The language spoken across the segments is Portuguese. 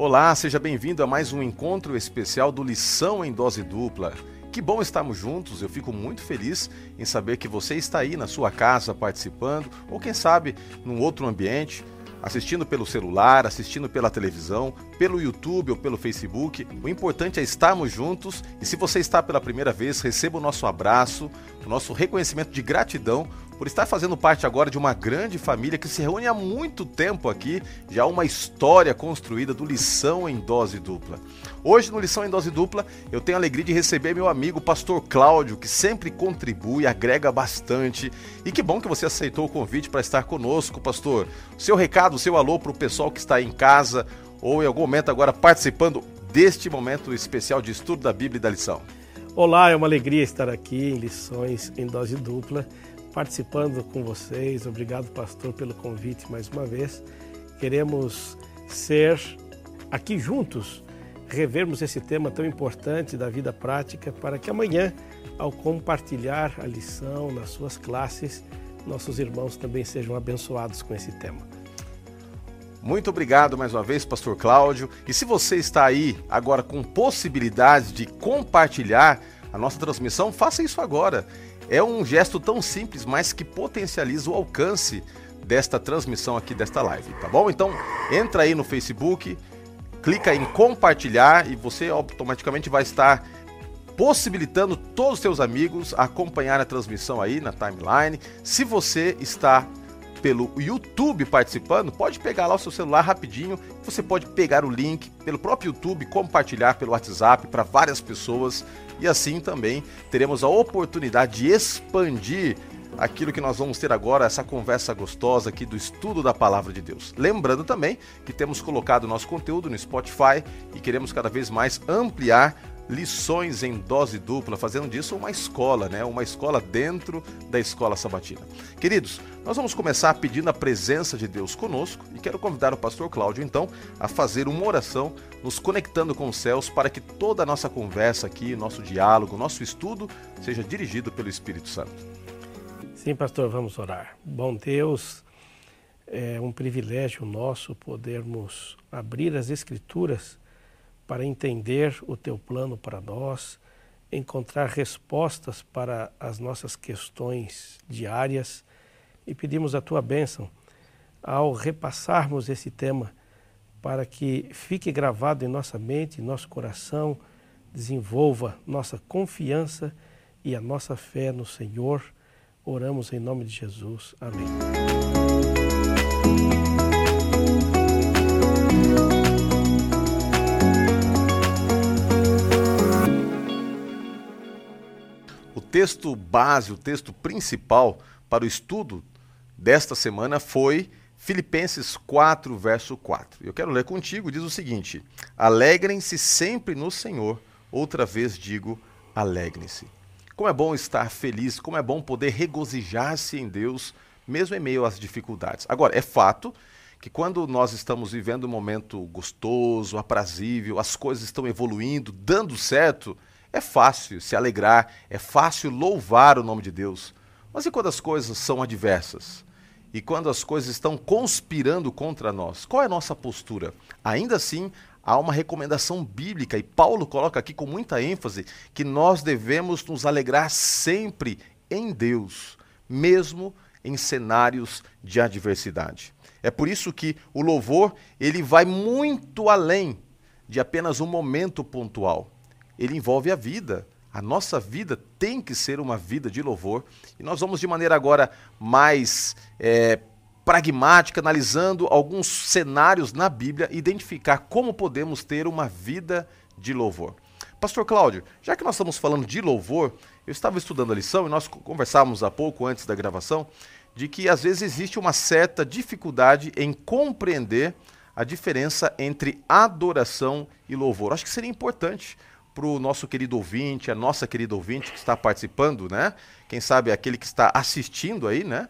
Olá, seja bem-vindo a mais um encontro especial do Lição em Dose Dupla. Que bom estarmos juntos, eu fico muito feliz em saber que você está aí na sua casa participando, ou quem sabe num outro ambiente, assistindo pelo celular, assistindo pela televisão, pelo YouTube ou pelo Facebook. O importante é estarmos juntos e se você está pela primeira vez, receba o nosso abraço, o nosso reconhecimento de gratidão por estar fazendo parte agora de uma grande família que se reúne há muito tempo aqui, já uma história construída do Lição em Dose Dupla. Hoje, no Lição em Dose Dupla, eu tenho a alegria de receber meu amigo Pastor Cláudio, que sempre contribui, agrega bastante. E que bom que você aceitou o convite para estar conosco, Pastor. Seu recado, seu alô para o pessoal que está em casa ou em algum momento agora participando deste momento especial de estudo da Bíblia e da lição. Olá, é uma alegria estar aqui em Lições em Dose Dupla participando com vocês. Obrigado, pastor, pelo convite mais uma vez. Queremos ser aqui juntos, revermos esse tema tão importante da vida prática para que amanhã, ao compartilhar a lição nas suas classes, nossos irmãos também sejam abençoados com esse tema. Muito obrigado mais uma vez, Pastor Cláudio. E se você está aí agora com possibilidade de compartilhar a nossa transmissão, faça isso agora. É um gesto tão simples, mas que potencializa o alcance desta transmissão aqui desta live, tá bom? Então, entra aí no Facebook, clica em compartilhar e você automaticamente vai estar possibilitando todos os seus amigos acompanhar a transmissão aí na timeline. Se você está pelo YouTube participando, pode pegar lá o seu celular rapidinho, você pode pegar o link pelo próprio YouTube, compartilhar pelo WhatsApp para várias pessoas e assim também teremos a oportunidade de expandir aquilo que nós vamos ter agora, essa conversa gostosa aqui do estudo da palavra de Deus. Lembrando também que temos colocado nosso conteúdo no Spotify e queremos cada vez mais ampliar lições em dose dupla, fazendo disso uma escola, né? Uma escola dentro da escola sabatina. Queridos, nós vamos começar pedindo a presença de Deus conosco e quero convidar o pastor Cláudio então a fazer uma oração nos conectando com os céus para que toda a nossa conversa aqui, nosso diálogo, nosso estudo seja dirigido pelo Espírito Santo. Sim, pastor, vamos orar. Bom Deus, é um privilégio nosso podermos abrir as escrituras para entender o teu plano para nós, encontrar respostas para as nossas questões diárias e pedimos a tua bênção ao repassarmos esse tema para que fique gravado em nossa mente, em nosso coração, desenvolva nossa confiança e a nossa fé no Senhor. Oramos em nome de Jesus. Amém. Texto base, o texto principal para o estudo desta semana foi Filipenses 4, verso 4. Eu quero ler contigo, diz o seguinte: Alegrem-se sempre no Senhor. Outra vez digo, alegrem-se. Como é bom estar feliz, como é bom poder regozijar-se em Deus, mesmo em meio às dificuldades. Agora, é fato que quando nós estamos vivendo um momento gostoso, aprazível, as coisas estão evoluindo, dando certo, é fácil se alegrar, é fácil louvar o nome de Deus. Mas e quando as coisas são adversas? E quando as coisas estão conspirando contra nós? Qual é a nossa postura? Ainda assim, há uma recomendação bíblica, e Paulo coloca aqui com muita ênfase, que nós devemos nos alegrar sempre em Deus, mesmo em cenários de adversidade. É por isso que o louvor, ele vai muito além de apenas um momento pontual ele envolve a vida. A nossa vida tem que ser uma vida de louvor. E nós vamos de maneira agora mais é, pragmática, analisando alguns cenários na Bíblia, identificar como podemos ter uma vida de louvor. Pastor Cláudio, já que nós estamos falando de louvor, eu estava estudando a lição e nós conversávamos há pouco antes da gravação de que às vezes existe uma certa dificuldade em compreender a diferença entre adoração e louvor. Acho que seria importante para o nosso querido ouvinte, a nossa querida ouvinte que está participando, né? Quem sabe aquele que está assistindo aí, né?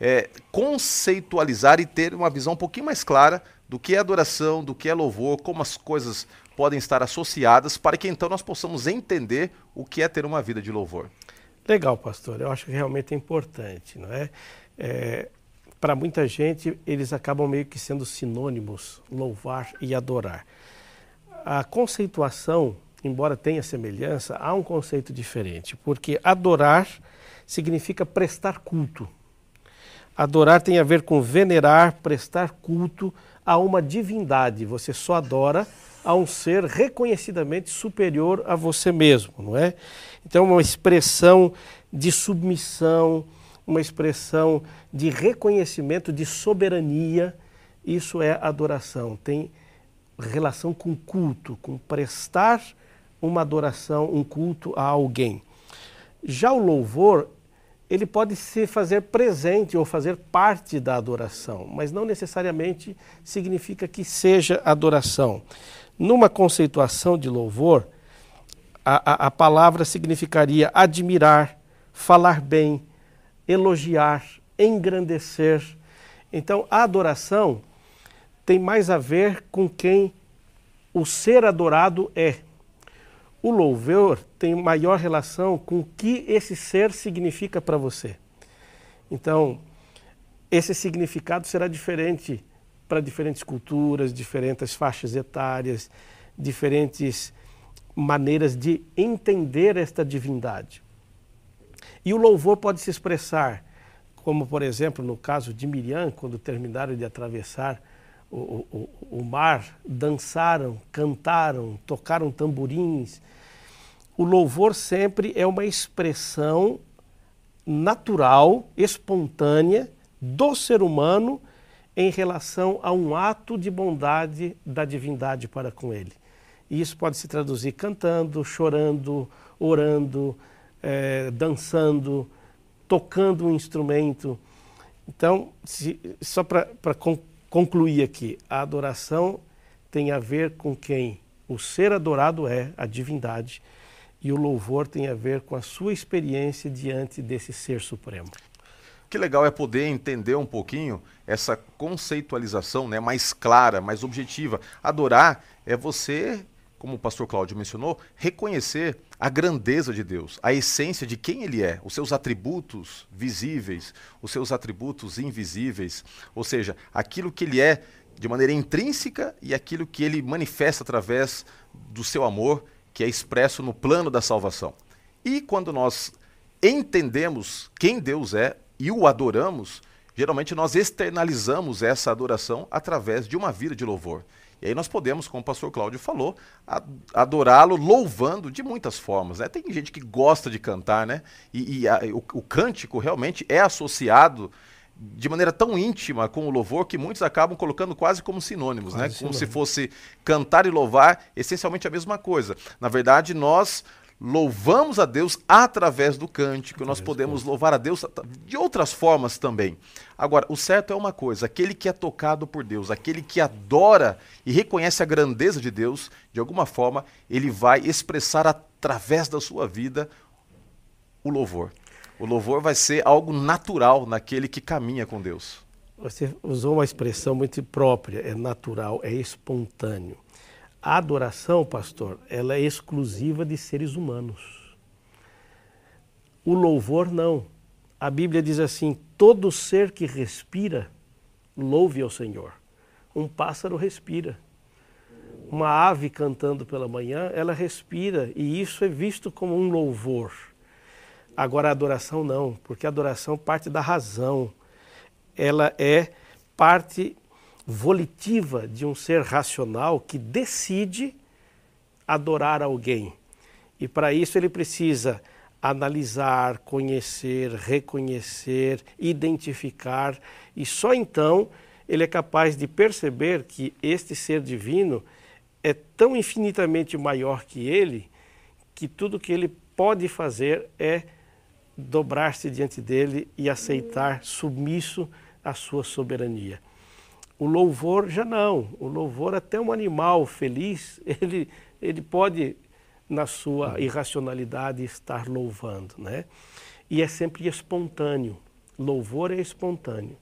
É, conceitualizar e ter uma visão um pouquinho mais clara do que é adoração, do que é louvor, como as coisas podem estar associadas, para que então nós possamos entender o que é ter uma vida de louvor. Legal, pastor. Eu acho que realmente é importante, não é? é para muita gente, eles acabam meio que sendo sinônimos, louvar e adorar. A conceituação, embora tenha semelhança, há um conceito diferente, porque adorar significa prestar culto. Adorar tem a ver com venerar, prestar culto a uma divindade. Você só adora a um ser reconhecidamente superior a você mesmo, não é? Então, uma expressão de submissão, uma expressão de reconhecimento de soberania, isso é adoração. Tem relação com culto, com prestar uma adoração, um culto a alguém. Já o louvor ele pode se fazer presente ou fazer parte da adoração, mas não necessariamente significa que seja adoração. Numa conceituação de louvor, a, a, a palavra significaria admirar, falar bem, elogiar, engrandecer. Então, a adoração tem mais a ver com quem o ser adorado é. O louvor tem maior relação com o que esse ser significa para você. Então, esse significado será diferente para diferentes culturas, diferentes faixas etárias, diferentes maneiras de entender esta divindade. E o louvor pode se expressar, como por exemplo no caso de Miriam, quando terminaram de atravessar o, o, o mar, dançaram, cantaram, tocaram tamborins. O louvor sempre é uma expressão natural, espontânea do ser humano em relação a um ato de bondade da divindade para com ele. E isso pode se traduzir cantando, chorando, orando, é, dançando, tocando um instrumento. Então, se, só para concluir aqui, a adoração tem a ver com quem o ser adorado é, a divindade, e o louvor tem a ver com a sua experiência diante desse ser supremo. Que legal é poder entender um pouquinho essa conceitualização né, mais clara, mais objetiva. Adorar é você, como o pastor Cláudio mencionou, reconhecer a grandeza de Deus, a essência de quem Ele é, os seus atributos visíveis, os seus atributos invisíveis, ou seja, aquilo que Ele é de maneira intrínseca e aquilo que Ele manifesta através do seu amor, que é expresso no plano da salvação. E quando nós entendemos quem Deus é, e o adoramos, geralmente nós externalizamos essa adoração através de uma vida de louvor. E aí nós podemos, como o pastor Cláudio falou, adorá-lo louvando de muitas formas. Né? Tem gente que gosta de cantar, né? E, e a, o, o cântico realmente é associado de maneira tão íntima com o louvor que muitos acabam colocando quase como sinônimos, quase né? Como se fosse cantar e louvar essencialmente a mesma coisa. Na verdade, nós louvamos a Deus através do cântico, nós podemos louvar a Deus de outras formas também. Agora, o certo é uma coisa: aquele que é tocado por Deus, aquele que adora e reconhece a grandeza de Deus, de alguma forma, ele vai expressar através da sua vida o louvor. O louvor vai ser algo natural naquele que caminha com Deus. Você usou uma expressão muito própria, é natural, é espontâneo. A adoração, pastor, ela é exclusiva de seres humanos. O louvor não. A Bíblia diz assim: todo ser que respira, louve ao Senhor. Um pássaro respira. Uma ave cantando pela manhã, ela respira, e isso é visto como um louvor. Agora a adoração não, porque a adoração parte da razão. Ela é parte volitiva de um ser racional que decide adorar alguém. E para isso ele precisa analisar, conhecer, reconhecer, identificar, e só então ele é capaz de perceber que este ser divino é tão infinitamente maior que ele que tudo que ele pode fazer é dobrar-se diante dele e aceitar submisso à sua soberania. O louvor já não. O louvor, até um animal feliz, ele, ele pode, na sua irracionalidade, estar louvando. Né? E é sempre espontâneo. Louvor é espontâneo.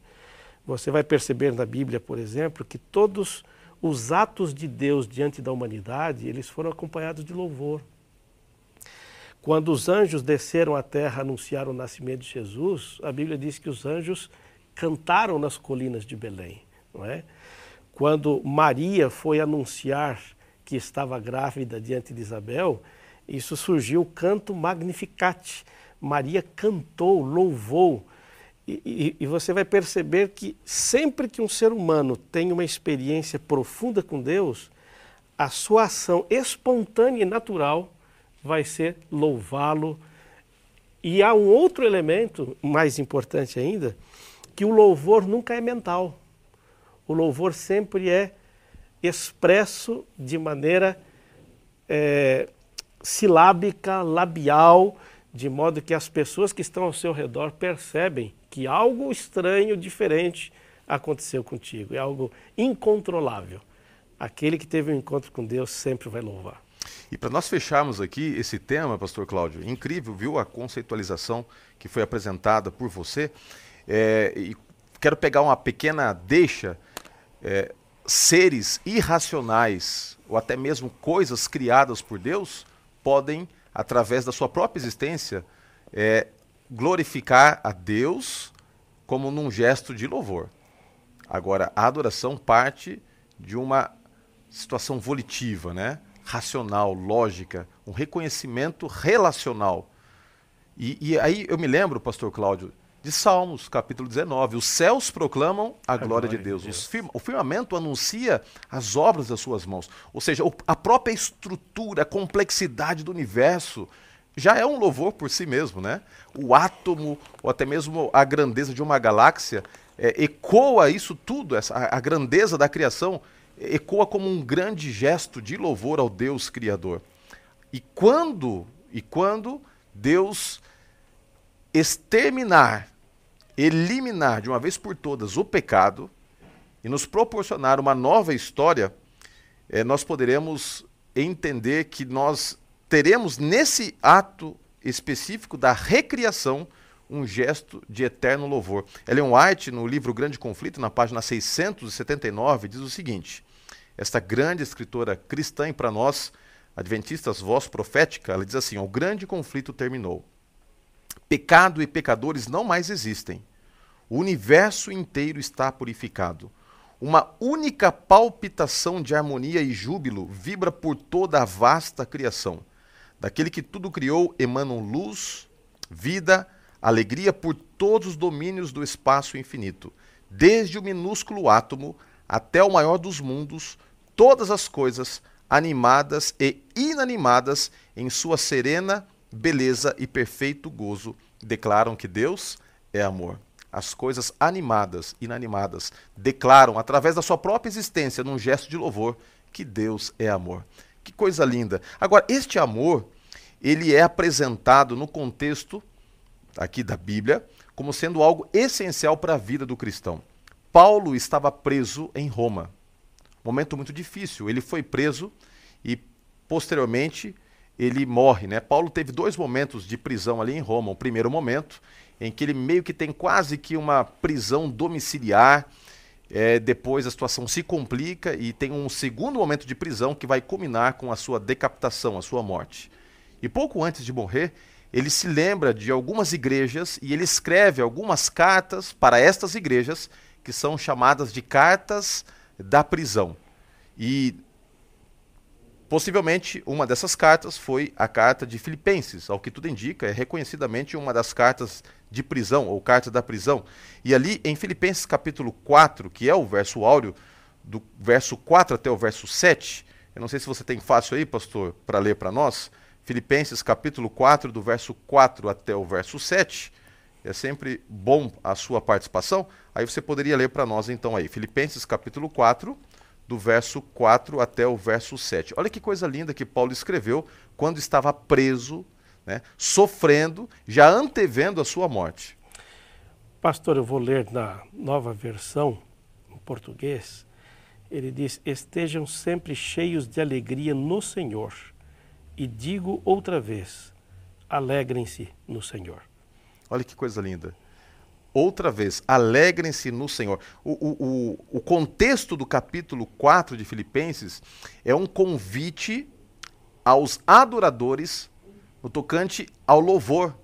Você vai perceber na Bíblia, por exemplo, que todos os atos de Deus diante da humanidade, eles foram acompanhados de louvor. Quando os anjos desceram à terra anunciar o nascimento de Jesus, a Bíblia diz que os anjos cantaram nas colinas de Belém, não é? Quando Maria foi anunciar que estava grávida diante de Isabel, isso surgiu o canto Magnificat. Maria cantou, louvou. E, e, e, você vai perceber que sempre que um ser humano tem uma experiência profunda com Deus, a sua ação espontânea e natural vai ser louvá-lo. E há um outro elemento mais importante ainda, que o louvor nunca é mental. O louvor sempre é expresso de maneira é, silábica, labial, de modo que as pessoas que estão ao seu redor percebem que algo estranho, diferente aconteceu contigo, é algo incontrolável. Aquele que teve um encontro com Deus sempre vai louvar. E para nós fecharmos aqui esse tema, Pastor Cláudio, incrível, viu a conceitualização que foi apresentada por você. É, e quero pegar uma pequena deixa. É, seres irracionais ou até mesmo coisas criadas por Deus podem, através da sua própria existência, é, glorificar a Deus como num gesto de louvor. Agora, a adoração parte de uma situação volitiva, né? racional, lógica, um reconhecimento relacional. E, e aí eu me lembro, pastor Cláudio, de Salmos, capítulo 19. Os céus proclamam a, a glória, glória, de Deus. De Deus. Firma, o firmamento anuncia as obras das suas mãos. Ou seja, a própria estrutura, a complexidade do universo já é um louvor por si mesmo, né? O átomo, ou até mesmo a grandeza de uma galáxia, é, ecoa isso tudo, essa, a, a grandeza da criação ecoa como um grande gesto de louvor ao Deus Criador. E quando, e quando Deus exterminar eliminar de uma vez por todas o pecado e nos proporcionar uma nova história, é, nós poderemos entender que nós teremos nesse ato específico da recriação um gesto de eterno louvor. Ellen White, no livro Grande Conflito, na página 679, diz o seguinte: esta grande escritora cristã e para nós, adventistas, voz profética, ela diz assim: o grande conflito terminou. Pecado e pecadores não mais existem. O universo inteiro está purificado. Uma única palpitação de harmonia e júbilo vibra por toda a vasta criação. Daquele que tudo criou emanam luz, vida, alegria por todos os domínios do espaço infinito. Desde o minúsculo átomo até o maior dos mundos, todas as coisas, animadas e inanimadas, em sua serena beleza e perfeito gozo, declaram que Deus é amor. As coisas animadas, inanimadas, declaram através da sua própria existência, num gesto de louvor, que Deus é amor. Que coisa linda. Agora, este amor, ele é apresentado no contexto aqui da Bíblia como sendo algo essencial para a vida do cristão. Paulo estava preso em Roma. Momento muito difícil. Ele foi preso e posteriormente ele morre, né? Paulo teve dois momentos de prisão ali em Roma. O primeiro momento, em que ele meio que tem quase que uma prisão domiciliar. É, depois a situação se complica e tem um segundo momento de prisão que vai culminar com a sua decapitação, a sua morte. E pouco antes de morrer, ele se lembra de algumas igrejas e ele escreve algumas cartas para estas igrejas, que são chamadas de cartas da prisão. E Possivelmente, uma dessas cartas foi a carta de Filipenses, ao que tudo indica, é reconhecidamente uma das cartas de prisão, ou carta da prisão. E ali em Filipenses capítulo 4, que é o verso áureo, do verso 4 até o verso 7, eu não sei se você tem fácil aí, pastor, para ler para nós. Filipenses capítulo 4, do verso 4 até o verso 7. É sempre bom a sua participação. Aí você poderia ler para nós então aí. Filipenses capítulo 4, do verso 4 até o verso 7. Olha que coisa linda que Paulo escreveu quando estava preso, né, sofrendo, já antevendo a sua morte. Pastor, eu vou ler na nova versão, em português. Ele diz: Estejam sempre cheios de alegria no Senhor. E digo outra vez: alegrem-se no Senhor. Olha que coisa linda outra vez, alegrem-se no Senhor. O, o, o, contexto do capítulo 4 de Filipenses é um convite aos adoradores no tocante ao louvor.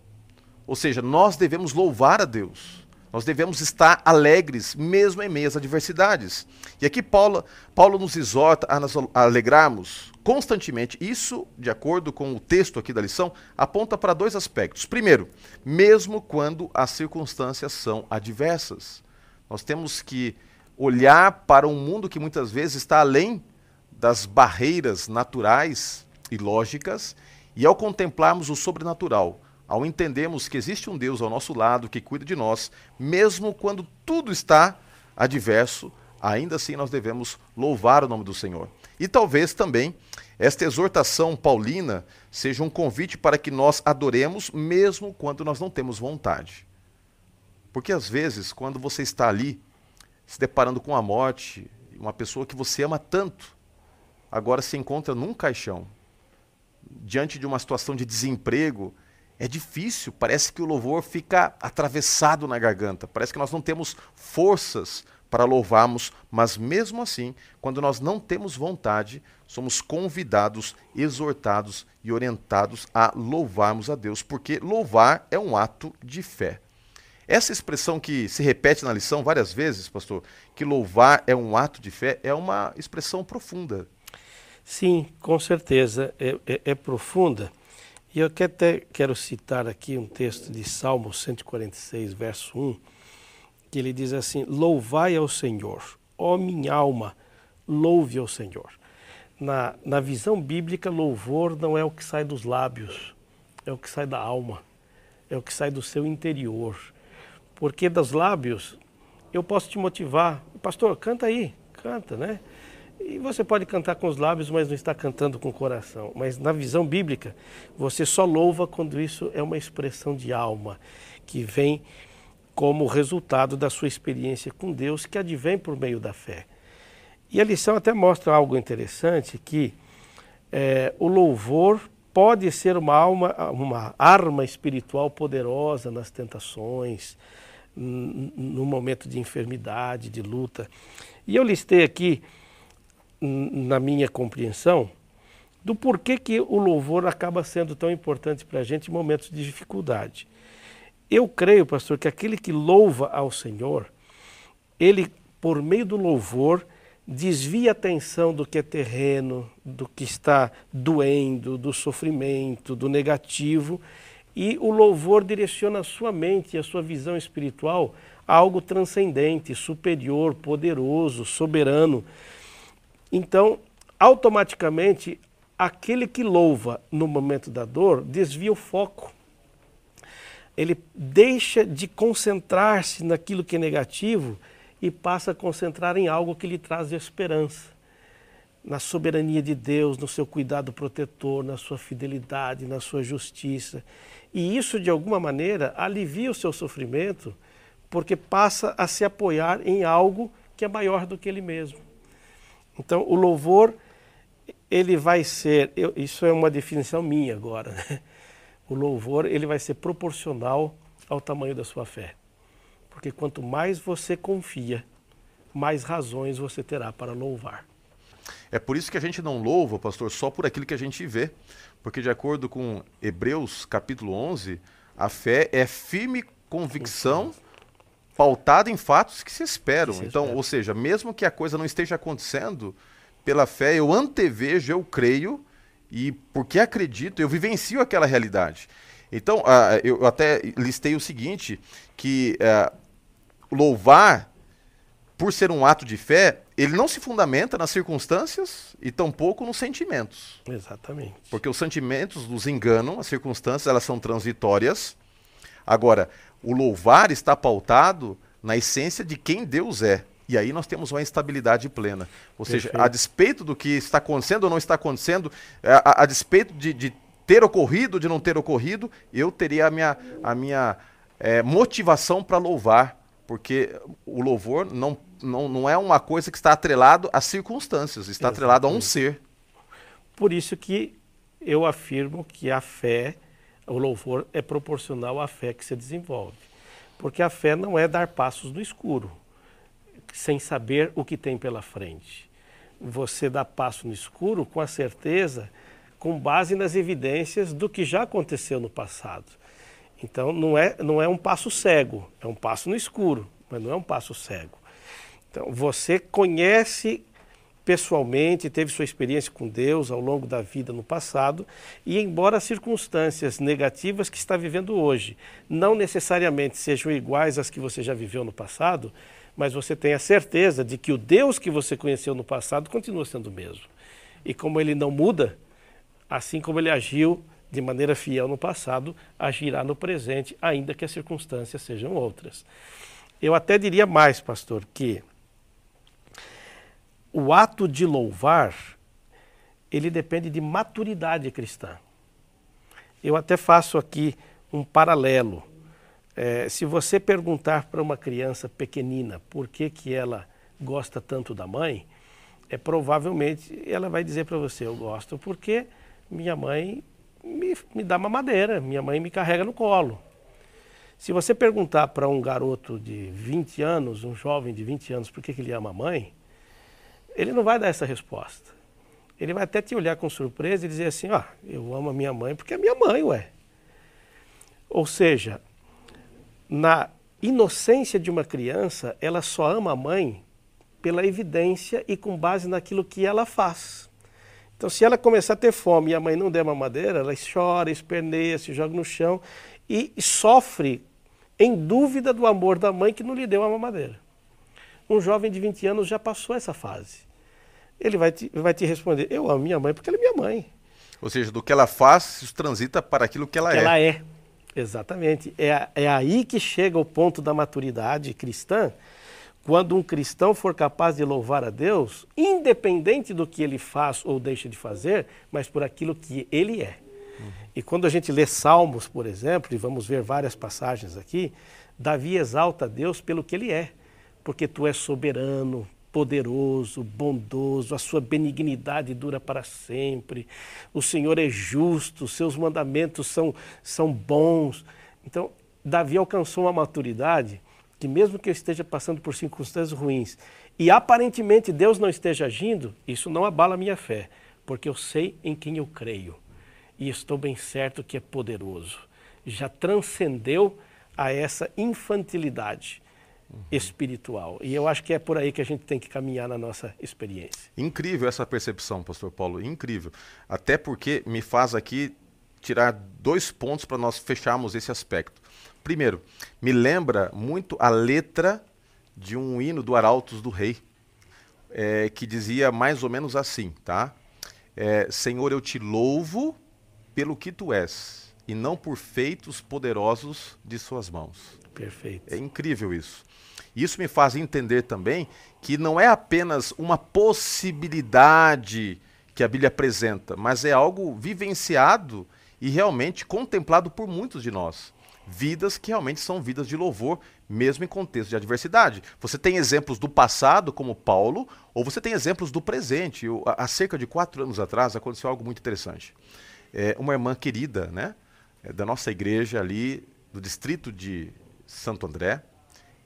Ou seja, nós devemos louvar a Deus. Nós devemos estar alegres, mesmo em meio às adversidades. E aqui Paulo, Paulo nos exorta a nos alegrarmos constantemente. Isso, de acordo com o texto aqui da lição, aponta para dois aspectos. Primeiro, mesmo quando as circunstâncias são adversas. Nós temos que olhar para um mundo que muitas vezes está além das barreiras naturais e lógicas, e ao contemplarmos o sobrenatural, ao entendermos que existe um Deus ao nosso lado que cuida de nós, mesmo quando tudo está adverso, ainda assim nós devemos louvar o nome do Senhor. E talvez também esta exortação paulina seja um convite para que nós adoremos mesmo quando nós não temos vontade. Porque às vezes, quando você está ali se deparando com a morte, uma pessoa que você ama tanto, agora se encontra num caixão, diante de uma situação de desemprego, é difícil, parece que o louvor fica atravessado na garganta, parece que nós não temos forças para louvarmos, mas mesmo assim, quando nós não temos vontade, somos convidados, exortados e orientados a louvarmos a Deus, porque louvar é um ato de fé. Essa expressão que se repete na lição várias vezes, pastor, que louvar é um ato de fé, é uma expressão profunda. Sim, com certeza, é, é, é profunda. E eu até quero citar aqui um texto de Salmo 146, verso 1, que ele diz assim: Louvai ao Senhor, ó minha alma, louve ao Senhor. Na, na visão bíblica, louvor não é o que sai dos lábios, é o que sai da alma, é o que sai do seu interior. Porque dos lábios eu posso te motivar, pastor, canta aí, canta, né? E você pode cantar com os lábios, mas não está cantando com o coração. Mas na visão bíblica, você só louva quando isso é uma expressão de alma, que vem como resultado da sua experiência com Deus, que advém por meio da fé. E a lição até mostra algo interessante, que é, o louvor pode ser uma, alma, uma arma espiritual poderosa nas tentações, no momento de enfermidade, de luta. E eu listei aqui na minha compreensão, do porquê que o louvor acaba sendo tão importante para a gente em momentos de dificuldade. Eu creio, pastor, que aquele que louva ao Senhor, ele, por meio do louvor, desvia a atenção do que é terreno, do que está doendo, do sofrimento, do negativo, e o louvor direciona a sua mente e a sua visão espiritual a algo transcendente, superior, poderoso, soberano. Então, automaticamente, aquele que louva no momento da dor desvia o foco. Ele deixa de concentrar-se naquilo que é negativo e passa a concentrar em algo que lhe traz esperança. Na soberania de Deus, no seu cuidado protetor, na sua fidelidade, na sua justiça. E isso, de alguma maneira, alivia o seu sofrimento, porque passa a se apoiar em algo que é maior do que ele mesmo. Então, o louvor, ele vai ser, eu, isso é uma definição minha agora, né? o louvor ele vai ser proporcional ao tamanho da sua fé. Porque quanto mais você confia, mais razões você terá para louvar. É por isso que a gente não louva, pastor, só por aquilo que a gente vê. Porque, de acordo com Hebreus capítulo 11, a fé é firme convicção pautada em fatos que se esperam. Que se então, espera. ou seja, mesmo que a coisa não esteja acontecendo, pela fé eu antevejo, eu creio e porque acredito, eu vivencio aquela realidade. Então, uh, eu até listei o seguinte, que uh, louvar, por ser um ato de fé, ele não se fundamenta nas circunstâncias e tampouco nos sentimentos. Exatamente. Porque os sentimentos nos enganam, as circunstâncias elas são transitórias. Agora, o louvar está pautado na essência de quem Deus é. E aí nós temos uma estabilidade plena. Ou Perfeito. seja, a despeito do que está acontecendo ou não está acontecendo, a, a, a despeito de, de, ter ocorrido, de não ter ocorrido, eu teria a minha, a minha é, motivação para louvar. Porque o louvor não, não, não é uma coisa que está atrelado às circunstâncias, está Exatamente. atrelado a um ser. Por isso que eu afirmo que a fé o louvor é proporcional à fé que se desenvolve. Porque a fé não é dar passos no escuro, sem saber o que tem pela frente. Você dá passo no escuro com a certeza, com base nas evidências do que já aconteceu no passado. Então não é, não é um passo cego, é um passo no escuro, mas não é um passo cego. Então você conhece pessoalmente, teve sua experiência com Deus ao longo da vida no passado, e embora as circunstâncias negativas que está vivendo hoje não necessariamente sejam iguais às que você já viveu no passado, mas você tem a certeza de que o Deus que você conheceu no passado continua sendo o mesmo. E como ele não muda, assim como ele agiu de maneira fiel no passado, agirá no presente, ainda que as circunstâncias sejam outras. Eu até diria mais, pastor, que o ato de louvar, ele depende de maturidade cristã. Eu até faço aqui um paralelo. É, se você perguntar para uma criança pequenina por que, que ela gosta tanto da mãe, é provavelmente ela vai dizer para você, eu gosto porque minha mãe me, me dá mamadeira, minha mãe me carrega no colo. Se você perguntar para um garoto de 20 anos, um jovem de 20 anos, por que, que ele ama a mãe, ele não vai dar essa resposta. Ele vai até te olhar com surpresa e dizer assim: ó, eu amo a minha mãe porque é minha mãe, ué. Ou seja, na inocência de uma criança, ela só ama a mãe pela evidência e com base naquilo que ela faz. Então, se ela começar a ter fome e a mãe não der mamadeira, ela chora, esperneia, se joga no chão e sofre em dúvida do amor da mãe que não lhe deu a mamadeira. Um jovem de 20 anos já passou essa fase ele vai te, vai te responder: Eu amo minha mãe porque ela é minha mãe. Ou seja, do que ela faz, isso transita para aquilo que ela que é. Ela é, exatamente. É, é aí que chega o ponto da maturidade cristã, quando um cristão for capaz de louvar a Deus, independente do que ele faz ou deixa de fazer, mas por aquilo que ele é. Uhum. E quando a gente lê Salmos, por exemplo, e vamos ver várias passagens aqui, Davi exalta a Deus pelo que ele é, porque tu és soberano, poderoso, bondoso, a sua benignidade dura para sempre, o Senhor é justo, seus mandamentos são, são bons. Então, Davi alcançou uma maturidade que, mesmo que eu esteja passando por circunstâncias ruins e aparentemente Deus não esteja agindo, isso não abala a minha fé, porque eu sei em quem eu creio e estou bem certo que é poderoso. Já transcendeu a essa infantilidade espiritual. E eu acho que é por aí que a gente tem que caminhar na nossa experiência. Incrível essa percepção, pastor Paulo, incrível. Até porque me faz aqui tirar dois pontos para nós fecharmos esse aspecto. Primeiro, me lembra muito a letra de um hino do Arautos do Rei, é, que dizia mais ou menos assim, tá? É, Senhor, eu te louvo pelo que tu és, e não por feitos poderosos de suas mãos. Perfeito. É incrível isso. Isso me faz entender também que não é apenas uma possibilidade que a Bíblia apresenta, mas é algo vivenciado e realmente contemplado por muitos de nós. Vidas que realmente são vidas de louvor, mesmo em contexto de adversidade. Você tem exemplos do passado, como Paulo, ou você tem exemplos do presente. Eu, há cerca de quatro anos atrás aconteceu algo muito interessante. É, uma irmã querida, né, é, da nossa igreja ali, do distrito de Santo André,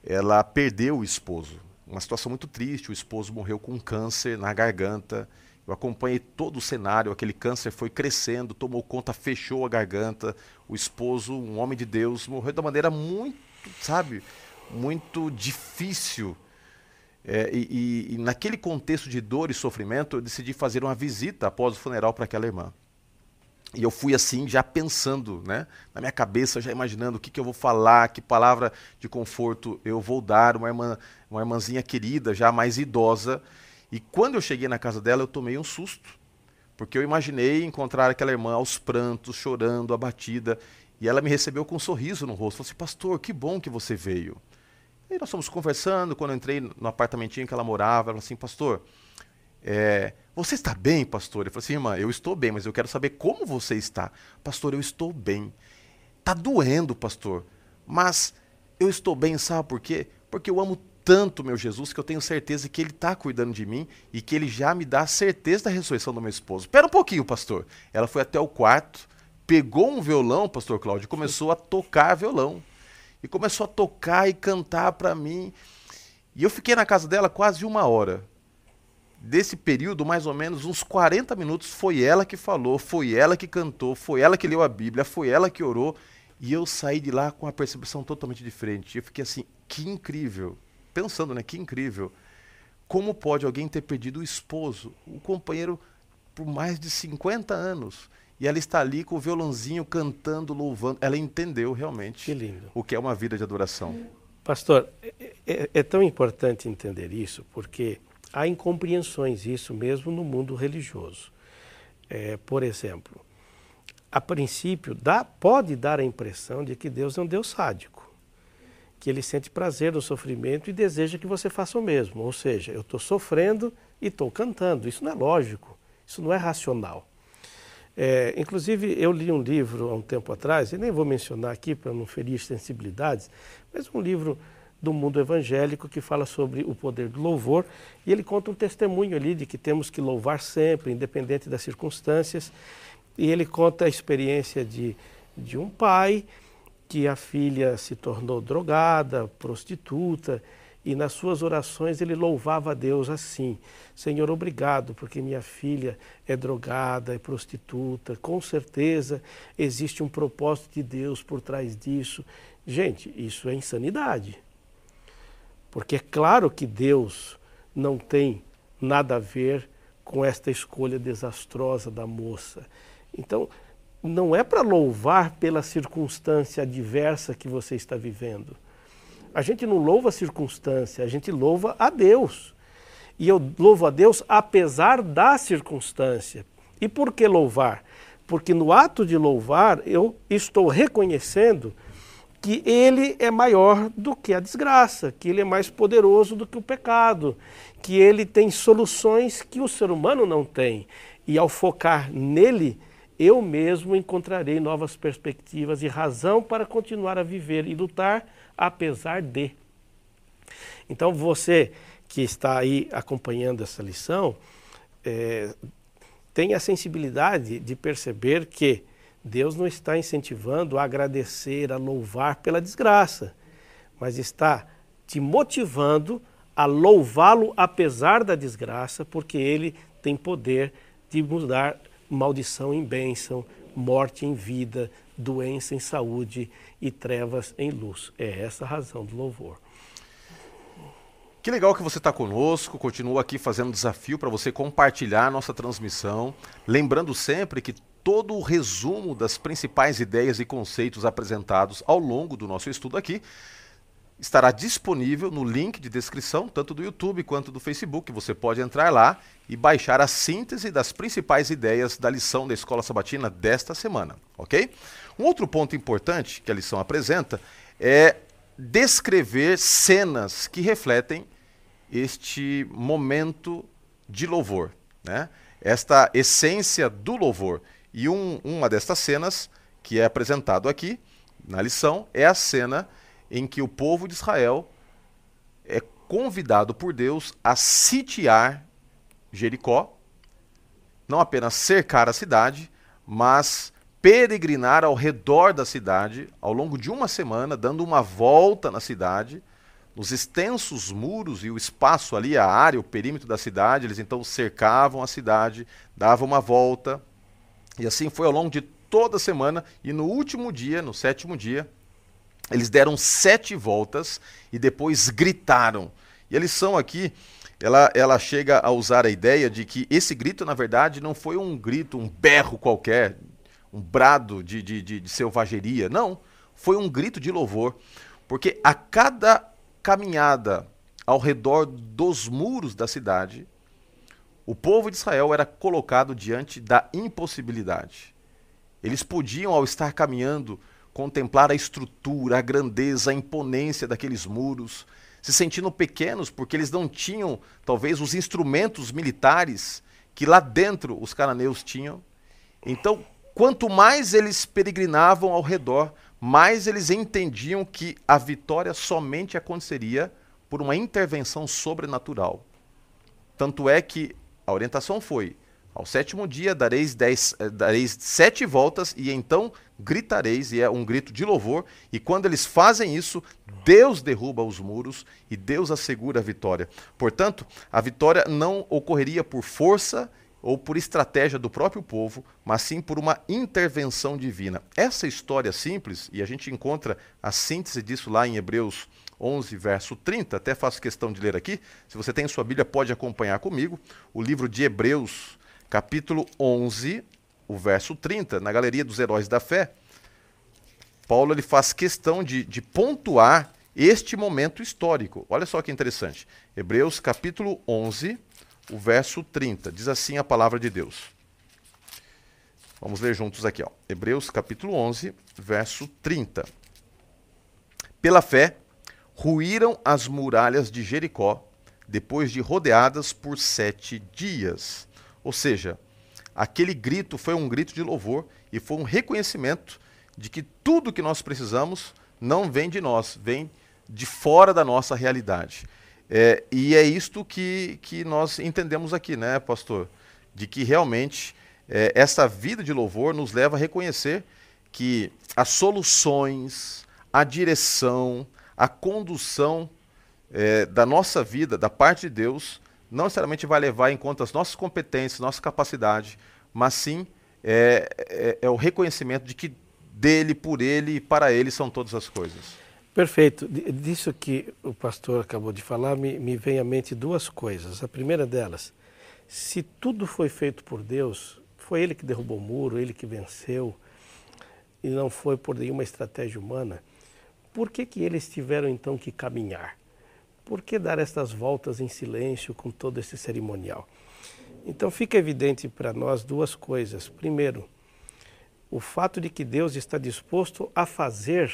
ela perdeu o esposo. Uma situação muito triste, o esposo morreu com câncer na garganta. Eu acompanhei todo o cenário, aquele câncer foi crescendo, tomou conta, fechou a garganta. O esposo, um homem de Deus, morreu uma maneira muito, sabe, muito difícil. É, e, e, e naquele contexto de dor e sofrimento, eu decidi fazer uma visita após o funeral para aquela irmã. E eu fui assim, já pensando, né? Na minha cabeça, já imaginando o que, que eu vou falar, que palavra de conforto eu vou dar, uma, irmã, uma irmãzinha querida, já mais idosa. E quando eu cheguei na casa dela, eu tomei um susto. Porque eu imaginei encontrar aquela irmã aos prantos, chorando, abatida. E ela me recebeu com um sorriso no rosto. Falou assim, pastor, que bom que você veio. E nós fomos conversando, quando eu entrei no apartamentinho que ela morava, ela falou assim, pastor, é, você está bem, pastor? Eu falei assim, irmã, eu estou bem, mas eu quero saber como você está. Pastor, eu estou bem. Está doendo, pastor, mas eu estou bem, sabe por quê? Porque eu amo tanto meu Jesus que eu tenho certeza que ele está cuidando de mim e que ele já me dá a certeza da ressurreição do meu esposo. Espera um pouquinho, pastor. Ela foi até o quarto, pegou um violão, pastor Cláudio, e começou a tocar violão. E começou a tocar e cantar para mim. E eu fiquei na casa dela quase uma hora desse período, mais ou menos uns 40 minutos, foi ela que falou, foi ela que cantou, foi ela que leu a Bíblia, foi ela que orou. E eu saí de lá com uma percepção totalmente diferente. Eu fiquei assim, que incrível. Pensando, né? Que incrível. Como pode alguém ter perdido o esposo, o companheiro, por mais de 50 anos? E ela está ali com o violãozinho cantando, louvando. Ela entendeu realmente que o que é uma vida de adoração. Pastor, é, é, é, tão importante entender isso porque há incompreensões, isso mesmo no mundo religioso. É, por exemplo, a princípio dá, pode dar a impressão de que Deus é um Deus sádico, que ele sente prazer no sofrimento e deseja que você faça o mesmo. Ou seja, eu estou sofrendo e estou cantando. Isso não é lógico, isso não é racional. É, inclusive, eu li um livro há um tempo atrás, e nem vou mencionar aqui para não ferir sensibilidades, mas um livro do mundo evangélico que fala sobre o poder do louvor e ele conta um testemunho ali de que temos que louvar sempre, independente das circunstâncias. E ele conta a experiência de, de um pai que a filha se tornou drogada, prostituta, e nas suas orações ele louvava a Deus assim: Senhor, obrigado, porque minha filha é drogada, é prostituta, com certeza existe um propósito de Deus por trás disso. Gente, isso é insanidade. Porque é claro que Deus não tem nada a ver com esta escolha desastrosa da moça. Então, não é para louvar pela circunstância adversa que você está vivendo a gente não louva a circunstância, a gente louva a Deus. E eu louvo a Deus apesar da circunstância. E por que louvar? Porque no ato de louvar eu estou reconhecendo que ele é maior do que a desgraça, que ele é mais poderoso do que o pecado, que ele tem soluções que o ser humano não tem. E ao focar nele, eu mesmo encontrarei novas perspectivas e razão para continuar a viver e lutar apesar de. Então você que está aí acompanhando essa lição, é, tem a sensibilidade de perceber que Deus não está incentivando a agradecer, a louvar pela desgraça, mas está te motivando a louvá-lo apesar da desgraça, porque ele tem poder de mudar maldição em bênção, morte em vida, doença em saúde e trevas em luz. É essa a razão do louvor. Que legal que você está conosco, continua aqui fazendo desafio para você compartilhar nossa transmissão. Lembrando sempre que todo o resumo das principais ideias e conceitos apresentados ao longo do nosso estudo aqui estará disponível no link de descrição, tanto do YouTube quanto do Facebook. Você pode entrar lá e baixar a síntese das principais ideias da lição da Escola Sabatina desta semana, ok? Um outro ponto importante que a lição apresenta é descrever cenas que refletem este momento de louvor, né? esta essência do louvor. E um, uma destas cenas que é apresentado aqui na lição é a cena em que o povo de Israel é convidado por Deus a sitiar Jericó, não apenas cercar a cidade, mas peregrinar ao redor da cidade ao longo de uma semana, dando uma volta na cidade, nos extensos muros e o espaço ali, a área, o perímetro da cidade, eles então cercavam a cidade, davam uma volta, e assim foi ao longo de toda a semana, e no último dia, no sétimo dia, eles deram sete voltas e depois gritaram. E a lição aqui, ela, ela chega a usar a ideia de que esse grito, na verdade, não foi um grito, um berro qualquer, um brado de, de, de, de selvageria. Não, foi um grito de louvor. Porque a cada caminhada ao redor dos muros da cidade, o povo de Israel era colocado diante da impossibilidade. Eles podiam, ao estar caminhando, contemplar a estrutura, a grandeza, a imponência daqueles muros, se sentindo pequenos porque eles não tinham, talvez, os instrumentos militares que lá dentro os cananeus tinham. Então, Quanto mais eles peregrinavam ao redor, mais eles entendiam que a vitória somente aconteceria por uma intervenção sobrenatural. Tanto é que a orientação foi: ao sétimo dia dareis, dez, eh, dareis sete voltas e então gritareis, e é um grito de louvor. E quando eles fazem isso, Deus derruba os muros e Deus assegura a vitória. Portanto, a vitória não ocorreria por força ou por estratégia do próprio povo, mas sim por uma intervenção divina. Essa história simples, e a gente encontra a síntese disso lá em Hebreus 11, verso 30, até faço questão de ler aqui. Se você tem sua Bíblia, pode acompanhar comigo. O livro de Hebreus, capítulo 11, o verso 30, na Galeria dos Heróis da Fé. Paulo ele faz questão de, de pontuar este momento histórico. Olha só que interessante. Hebreus capítulo 11, o verso 30. Diz assim a palavra de Deus. Vamos ler juntos aqui. Ó. Hebreus capítulo 11, verso 30. Pela fé, ruíram as muralhas de Jericó, depois de rodeadas por sete dias. Ou seja, aquele grito foi um grito de louvor e foi um reconhecimento de que tudo que nós precisamos não vem de nós, vem de fora da nossa realidade. É, e é isto que, que nós entendemos aqui, né, pastor? De que realmente é, essa vida de louvor nos leva a reconhecer que as soluções, a direção, a condução é, da nossa vida, da parte de Deus, não necessariamente vai levar em conta as nossas competências, nossa capacidade, mas sim é, é, é o reconhecimento de que dele, por ele e para ele são todas as coisas. Perfeito. Disso que o pastor acabou de falar, me, me vem à mente duas coisas. A primeira delas, se tudo foi feito por Deus, foi Ele que derrubou o muro, Ele que venceu, e não foi por nenhuma estratégia humana, por que, que eles tiveram então que caminhar? Por que dar estas voltas em silêncio com todo esse cerimonial? Então fica evidente para nós duas coisas. Primeiro, o fato de que Deus está disposto a fazer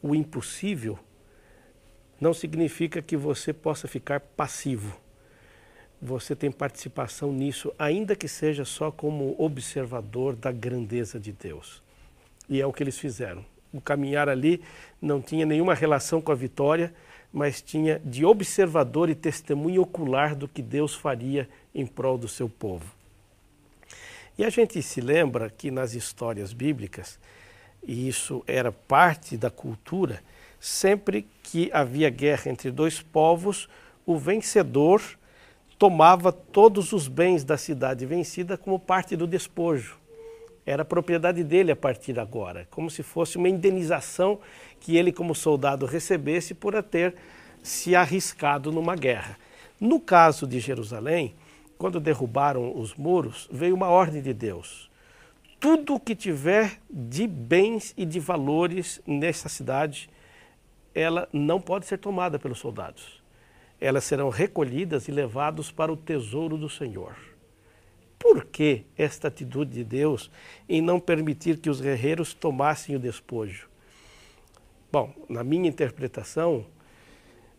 o impossível não significa que você possa ficar passivo. Você tem participação nisso, ainda que seja só como observador da grandeza de Deus. E é o que eles fizeram. O caminhar ali não tinha nenhuma relação com a vitória, mas tinha de observador e testemunho ocular do que Deus faria em prol do seu povo. E a gente se lembra que nas histórias bíblicas, e isso era parte da cultura, sempre que havia guerra entre dois povos, o vencedor tomava todos os bens da cidade vencida como parte do despojo. Era propriedade dele a partir de agora, como se fosse uma indenização que ele, como soldado, recebesse por ter se arriscado numa guerra. No caso de Jerusalém, quando derrubaram os muros, veio uma ordem de Deus tudo o que tiver de bens e de valores nessa cidade, ela não pode ser tomada pelos soldados. Elas serão recolhidas e levadas para o tesouro do Senhor. Por que esta atitude de Deus em não permitir que os guerreiros tomassem o despojo? Bom, na minha interpretação,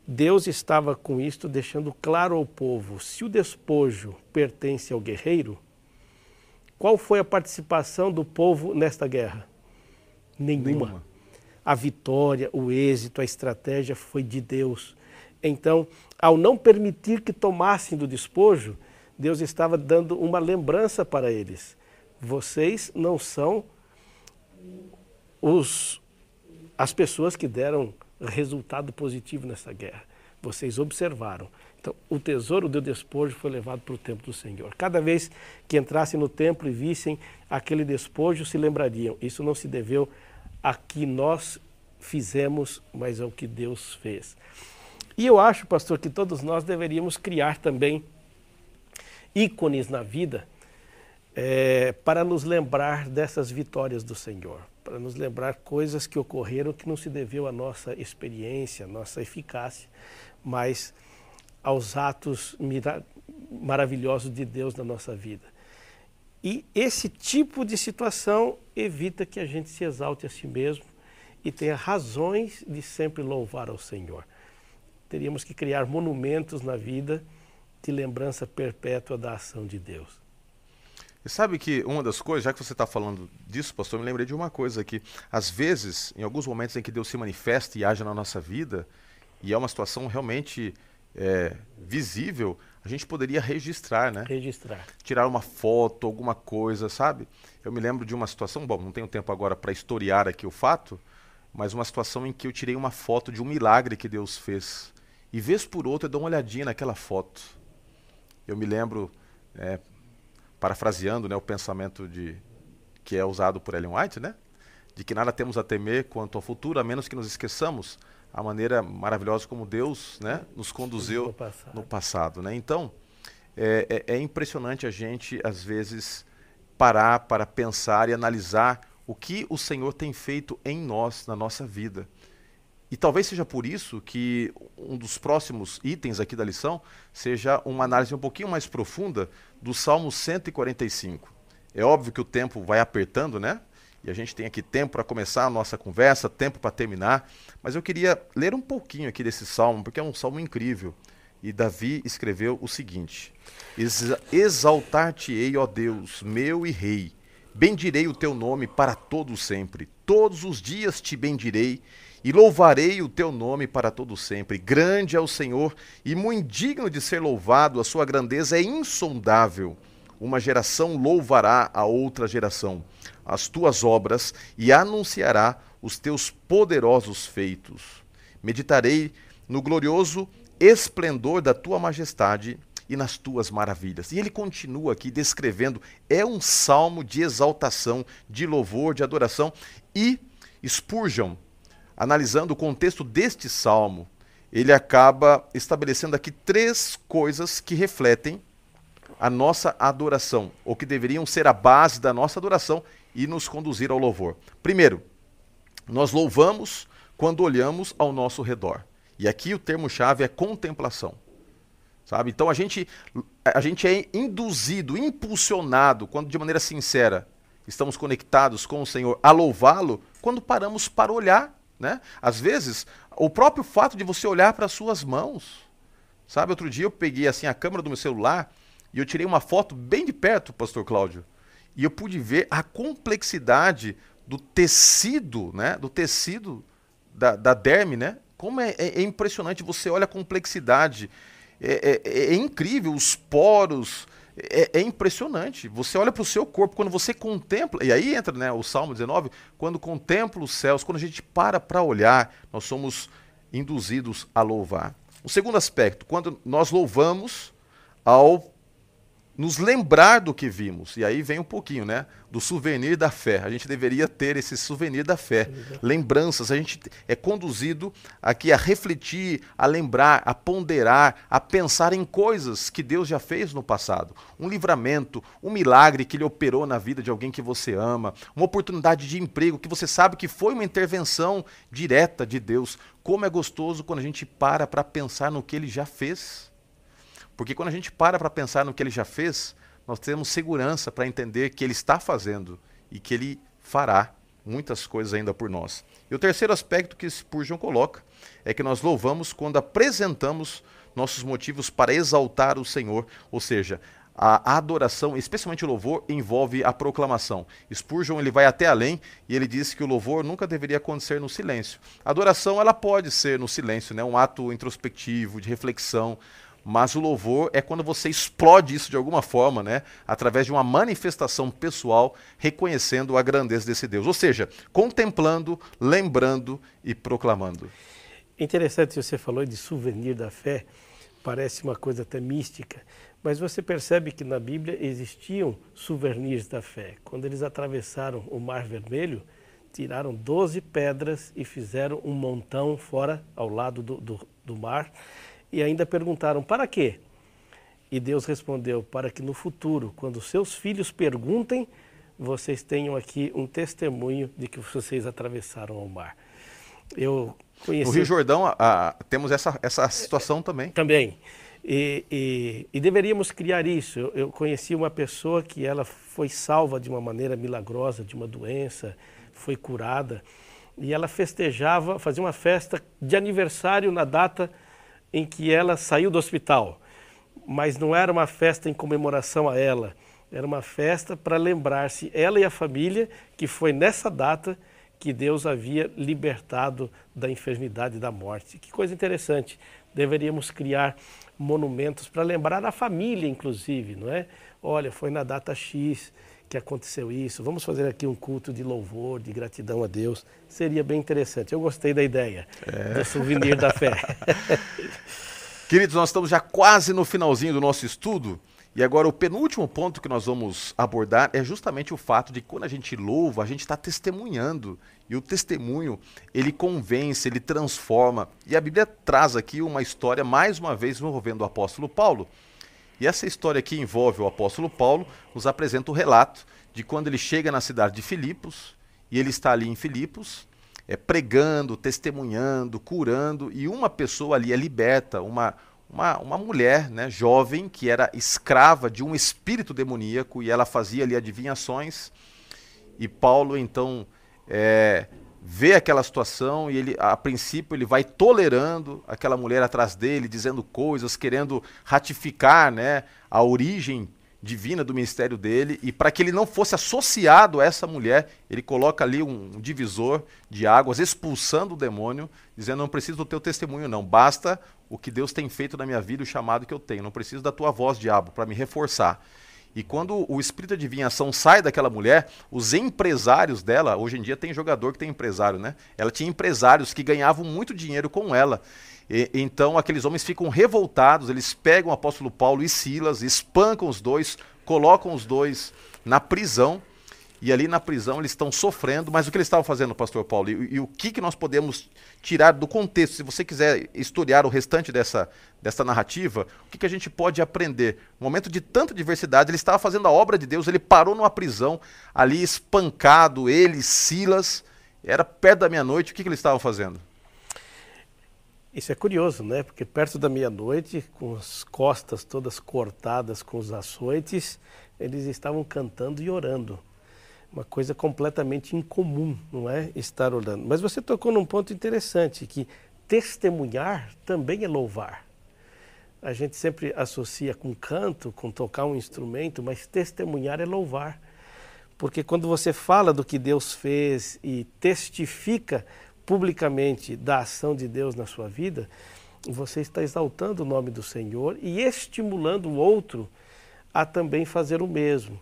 Deus estava com isto deixando claro ao povo: se o despojo pertence ao guerreiro, qual foi a participação do povo nesta guerra? Nenhuma. Nenhuma. A vitória, o êxito, a estratégia foi de Deus. Então, ao não permitir que tomassem do despojo, Deus estava dando uma lembrança para eles. Vocês não são os, as pessoas que deram resultado positivo nessa guerra. Vocês observaram. Então, o tesouro do despojo foi levado para o templo do Senhor. Cada vez que entrassem no templo e vissem aquele despojo, se lembrariam: isso não se deveu a que nós fizemos, mas ao que Deus fez. E eu acho, pastor, que todos nós deveríamos criar também ícones na vida é, para nos lembrar dessas vitórias do Senhor, para nos lembrar coisas que ocorreram que não se deveu à nossa experiência, à nossa eficácia, mas aos atos maravilhosos de Deus na nossa vida. E esse tipo de situação evita que a gente se exalte a si mesmo e tenha razões de sempre louvar ao Senhor. Teríamos que criar monumentos na vida de lembrança perpétua da ação de Deus. E sabe que uma das coisas, já que você está falando disso, pastor, eu me lembrei de uma coisa aqui. Às vezes, em alguns momentos em que Deus se manifesta e age na nossa vida, e é uma situação realmente é, visível, a gente poderia registrar, né? Registrar. Tirar uma foto, alguma coisa, sabe? Eu me lembro de uma situação, bom, não tenho tempo agora para historiar aqui o fato, mas uma situação em que eu tirei uma foto de um milagre que Deus fez. E vez por outra eu dou uma olhadinha naquela foto. Eu me lembro, é, parafraseando né, o pensamento de, que é usado por Ellen White, né? De que nada temos a temer quanto ao futuro, a menos que nos esqueçamos a maneira maravilhosa como Deus né, nos conduziu no passado. No passado né? Então, é, é, é impressionante a gente, às vezes, parar para pensar e analisar o que o Senhor tem feito em nós, na nossa vida. E talvez seja por isso que um dos próximos itens aqui da lição seja uma análise um pouquinho mais profunda do Salmo 145. É óbvio que o tempo vai apertando, né? E a gente tem aqui tempo para começar a nossa conversa, tempo para terminar, mas eu queria ler um pouquinho aqui desse salmo, porque é um salmo incrível. E Davi escreveu o seguinte: Exaltar-te-ei, ó Deus, meu e rei. Bendirei o teu nome para todo sempre. Todos os dias te bendirei e louvarei o teu nome para todo sempre. Grande é o Senhor e muito digno de ser louvado, a sua grandeza é insondável. Uma geração louvará a outra geração as tuas obras e anunciará os teus poderosos feitos. Meditarei no glorioso esplendor da tua majestade e nas tuas maravilhas. E ele continua aqui descrevendo, é um salmo de exaltação, de louvor, de adoração. E Spurgeon, analisando o contexto deste salmo, ele acaba estabelecendo aqui três coisas que refletem a nossa adoração, ou que deveriam ser a base da nossa adoração e nos conduzir ao louvor. Primeiro, nós louvamos quando olhamos ao nosso redor. E aqui o termo-chave é contemplação. Sabe? Então a gente, a gente é induzido, impulsionado, quando de maneira sincera estamos conectados com o Senhor, a louvá-lo, quando paramos para olhar. Né? Às vezes, o próprio fato de você olhar para as suas mãos. Sabe, outro dia eu peguei assim a câmera do meu celular e eu tirei uma foto bem de perto, pastor Cláudio, e eu pude ver a complexidade do tecido, né? Do tecido da, da derme, né? Como é, é, é impressionante, você olha a complexidade, é, é, é incrível, os poros, é, é, impressionante. Você olha para o seu corpo, quando você contempla, e aí entra né, o Salmo 19, quando contempla os céus, quando a gente para para olhar, nós somos induzidos a louvar. O segundo aspecto, quando nós louvamos ao nos lembrar do que vimos. E aí vem um pouquinho, né? Do souvenir da fé. A gente deveria ter esse souvenir da fé. Lembranças. A gente é conduzido aqui a refletir, a lembrar, a ponderar, a pensar em coisas que Deus já fez no passado. Um livramento, um milagre que Ele operou na vida de alguém que você ama, uma oportunidade de emprego que você sabe que foi uma intervenção direta de Deus. Como é gostoso quando a gente para para pensar no que Ele já fez. Porque quando a gente para para pensar no que ele já fez, nós temos segurança para entender que ele está fazendo e que ele fará muitas coisas ainda por nós. E o terceiro aspecto que Spurgeon coloca é que nós louvamos quando apresentamos nossos motivos para exaltar o Senhor, ou seja, a adoração, especialmente o louvor, envolve a proclamação. Spurgeon ele vai até além e ele diz que o louvor nunca deveria acontecer no silêncio. A adoração ela pode ser no silêncio, né? um ato introspectivo, de reflexão, mas o louvor é quando você explode isso de alguma forma, né? Através de uma manifestação pessoal, reconhecendo a grandeza desse Deus. Ou seja, contemplando, lembrando e proclamando. Interessante você falou de souvenir da fé, parece uma coisa até mística, mas você percebe que na Bíblia existiam souvenirs da fé. Quando eles atravessaram o Mar Vermelho, tiraram 12 pedras e fizeram um montão fora, ao lado do, do, do mar e ainda perguntaram: para quê? E Deus respondeu: para que no futuro, quando seus filhos perguntem, vocês tenham aqui um testemunho de que vocês atravessaram o mar. Eu conheci... No Rio Jordão a, a, temos essa, essa situação também. Também. E, e, e, deveríamos criar isso. Eu, eu, conheci uma pessoa que ela foi salva de uma maneira milagrosa de uma doença, foi curada e ela festejava, fazia uma festa de aniversário na data em que ela saiu do hospital, mas não era uma festa em comemoração a ela, era uma festa para lembrar-se, ela e a família, que foi nessa data que Deus havia libertado da enfermidade e da morte. Que coisa interessante. Deveríamos criar monumentos para lembrar a família, inclusive, não é? Olha, foi na data X que aconteceu isso. Vamos fazer aqui um culto de louvor, de gratidão a Deus. Seria bem interessante. Eu gostei da ideia é. do souvenir da fé. Queridos, nós estamos já quase no finalzinho do nosso estudo E agora, o penúltimo ponto que nós vamos abordar é justamente o fato de quando a gente louva, a gente está testemunhando. E o testemunho, ele convence, ele transforma. E a Bíblia traz aqui uma história, mais uma vez, envolvendo o apóstolo Paulo. E essa história aqui envolve o apóstolo Paulo, nos apresenta o relato de quando ele chega na cidade de Filipos, e ele está ali em Filipos, é, pregando, testemunhando, curando, e uma pessoa ali é liberta, uma, uma, uma mulher né, jovem que era escrava de um espírito demoníaco e ela fazia ali adivinhações. E Paulo então é, vê aquela situação e ele, a princípio, ele vai tolerando aquela mulher atrás dele, dizendo coisas, querendo ratificar né, a origem divina do ministério dele. E para que ele não fosse associado a essa mulher, ele coloca ali um divisor de águas, expulsando o demônio, dizendo: Não preciso do teu testemunho, não, basta o que Deus tem feito na minha vida, o chamado que eu tenho, não preciso da tua voz, diabo, para me reforçar. E quando o espírito de adivinhação sai daquela mulher, os empresários dela, hoje em dia tem jogador que tem empresário, né? Ela tinha empresários que ganhavam muito dinheiro com ela. E, então aqueles homens ficam revoltados, eles pegam o apóstolo Paulo e Silas, espancam os dois, colocam os dois na prisão. E ali na prisão eles estão sofrendo, mas o que eles estavam fazendo, pastor Paulo? E, e, o que, que nós podemos tirar do contexto? Se você quiser estudar o restante dessa, dessa narrativa, o que, que a gente pode aprender? No momento de tanta diversidade, ele estava fazendo a obra de Deus, ele parou numa prisão, ali espancado, ele, Silas, era perto da meia-noite, o que, que eles estavam fazendo? Isso é curioso, né? Porque perto da meia-noite, com as costas todas cortadas com os açoites, eles estavam cantando e orando. Uma coisa completamente incomum, não é? Estar orando. Mas você tocou num ponto interessante, que testemunhar também é louvar. A gente sempre associa com canto, com tocar um instrumento, mas testemunhar é louvar. Porque quando você fala do que Deus fez e testifica publicamente da ação de Deus na sua vida, você está exaltando o nome do Senhor e estimulando o outro a também fazer o mesmo.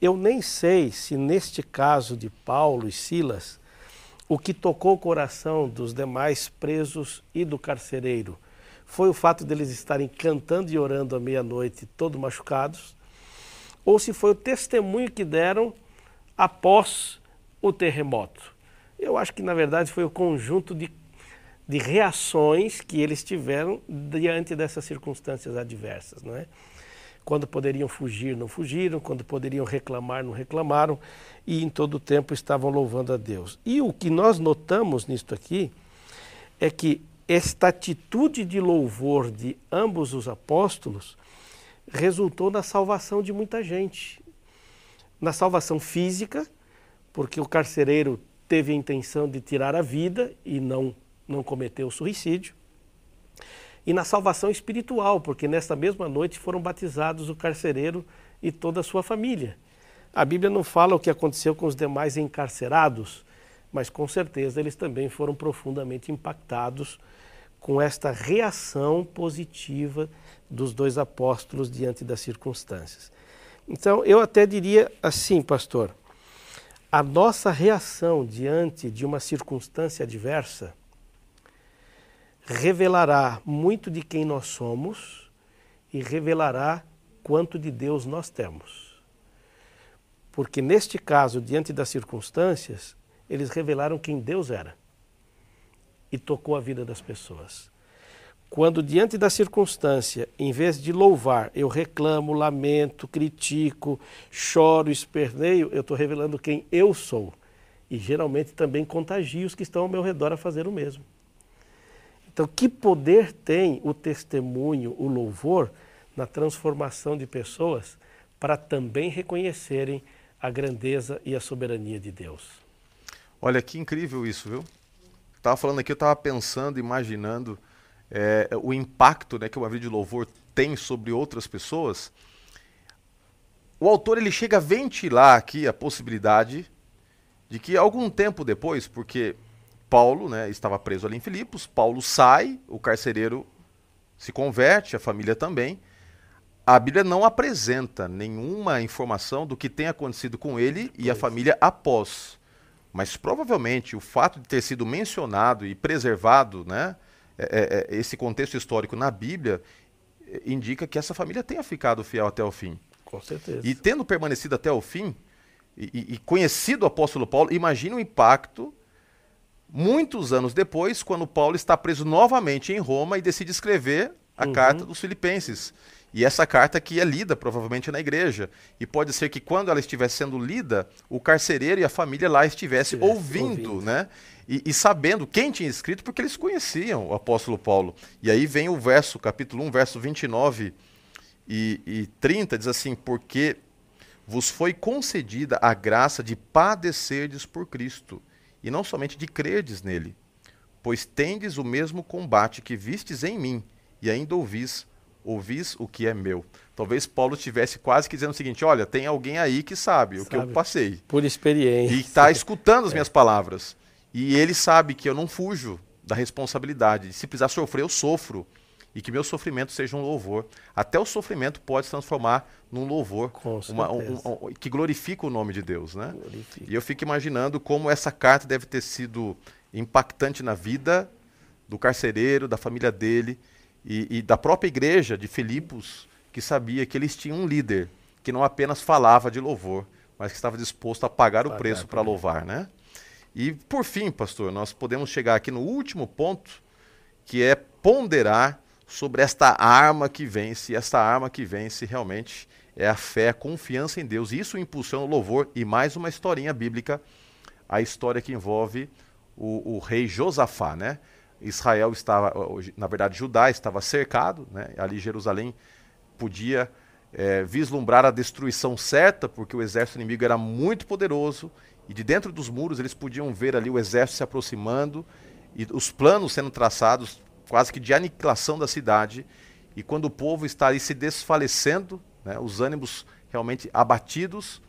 Eu nem sei se neste caso de Paulo e Silas, o que tocou o coração dos demais presos e do carcereiro foi o fato deles estarem cantando e orando à meia-noite, todos machucados, ou se foi o testemunho que deram após o terremoto. Eu acho que, na verdade, foi o conjunto de, de reações que eles tiveram diante dessas circunstâncias adversas, não é? Quando poderiam fugir, não fugiram, quando poderiam reclamar, não reclamaram, e em todo o tempo estavam louvando a Deus. E o que nós notamos nisto aqui é que esta atitude de louvor de ambos os apóstolos resultou na salvação de muita gente. Na salvação física, porque o carcereiro teve a intenção de tirar a vida e não, não cometeu suicídio. E na salvação espiritual, porque nesta mesma noite foram batizados o carcereiro e toda a sua família. A Bíblia não fala o que aconteceu com os demais encarcerados, mas com certeza eles também foram profundamente impactados com esta reação positiva dos dois apóstolos diante das circunstâncias. Então, eu até diria assim, pastor, a nossa reação diante de uma circunstância adversa revelará muito de quem nós somos e revelará quanto de Deus nós temos. Porque neste caso, diante das circunstâncias, eles revelaram quem Deus era e tocou a vida das pessoas. Quando, diante da circunstância, em vez de louvar, eu reclamo, lamento, critico, choro, esperneio, eu estou revelando quem eu sou. E geralmente também contagio os que estão ao meu redor a fazer o mesmo. Então, que poder tem o testemunho, o louvor, na transformação de pessoas para também reconhecerem a grandeza e a soberania de Deus? Olha que incrível isso, viu? Estava falando aqui, eu estava pensando, imaginando é, o impacto né, que uma vida de louvor tem sobre outras pessoas, o autor ele chega a ventilar aqui a possibilidade de que algum tempo depois, porque Paulo né, estava preso ali em Filipos, Paulo sai, o carcereiro se converte, a família também. A Bíblia não apresenta nenhuma informação do que tem acontecido com ele e a família após. Mas provavelmente o fato de ter sido mencionado e preservado, né, é, é, é, esse contexto histórico na Bíblia indica que essa família tenha ficado fiel até o fim. Com certeza. E tendo permanecido até o fim, e, e conhecido o apóstolo Paulo, imagine o impacto muitos anos depois, quando Paulo está preso novamente em Roma e decide escrever a uhum. carta dos Filipenses. E essa carta que é lida provavelmente na igreja. E pode ser que quando ela estivesse sendo lida, o carcereiro e a família lá estivesse, estivesse ouvindo, ouvindo, né? E, e, sabendo quem tinha escrito, porque eles conheciam o apóstolo Paulo. E aí vem o verso, capítulo 1, verso 29 e, e 30, diz assim: Porque vos foi concedida a graça de padecerdes por Cristo, e não somente de crerdes nele, pois tendes o mesmo combate que vistes em mim, e ainda ouvis ouvis o que é meu. Talvez Paulo tivesse quase que dizendo o seguinte: olha, tem alguém aí que sabe, sabe o que eu passei. Por experiência. E está escutando as é. minhas palavras. E ele sabe que eu não fujo da responsabilidade. Se precisar sofrer, eu sofro. E que meu sofrimento seja um louvor. Até o sofrimento pode se transformar num louvor uma, um, um, que glorifica o nome de Deus. Né? E eu fico imaginando como essa carta deve ter sido impactante na vida do carcereiro, da família dele e, e da própria igreja de Filipos, que sabia que eles tinham um líder que não apenas falava de louvor, mas que estava disposto a pagar o preço para louvar, né? E por fim, pastor, nós podemos chegar aqui no último ponto, que é ponderar sobre esta arma que vence. Esta arma que vence realmente é a fé, a confiança em Deus. Isso impulsiona o louvor e mais uma historinha bíblica, a história que envolve o, o rei Josafá, né? Israel estava, na verdade, Judá estava cercado, né? ali Jerusalém podia é, vislumbrar a destruição certa, porque o exército inimigo era muito poderoso, e de dentro dos muros eles podiam ver ali o exército se aproximando, e os planos sendo traçados quase que de aniquilação da cidade, e quando o povo está ali se desfalecendo, né? os ânimos realmente abatidos,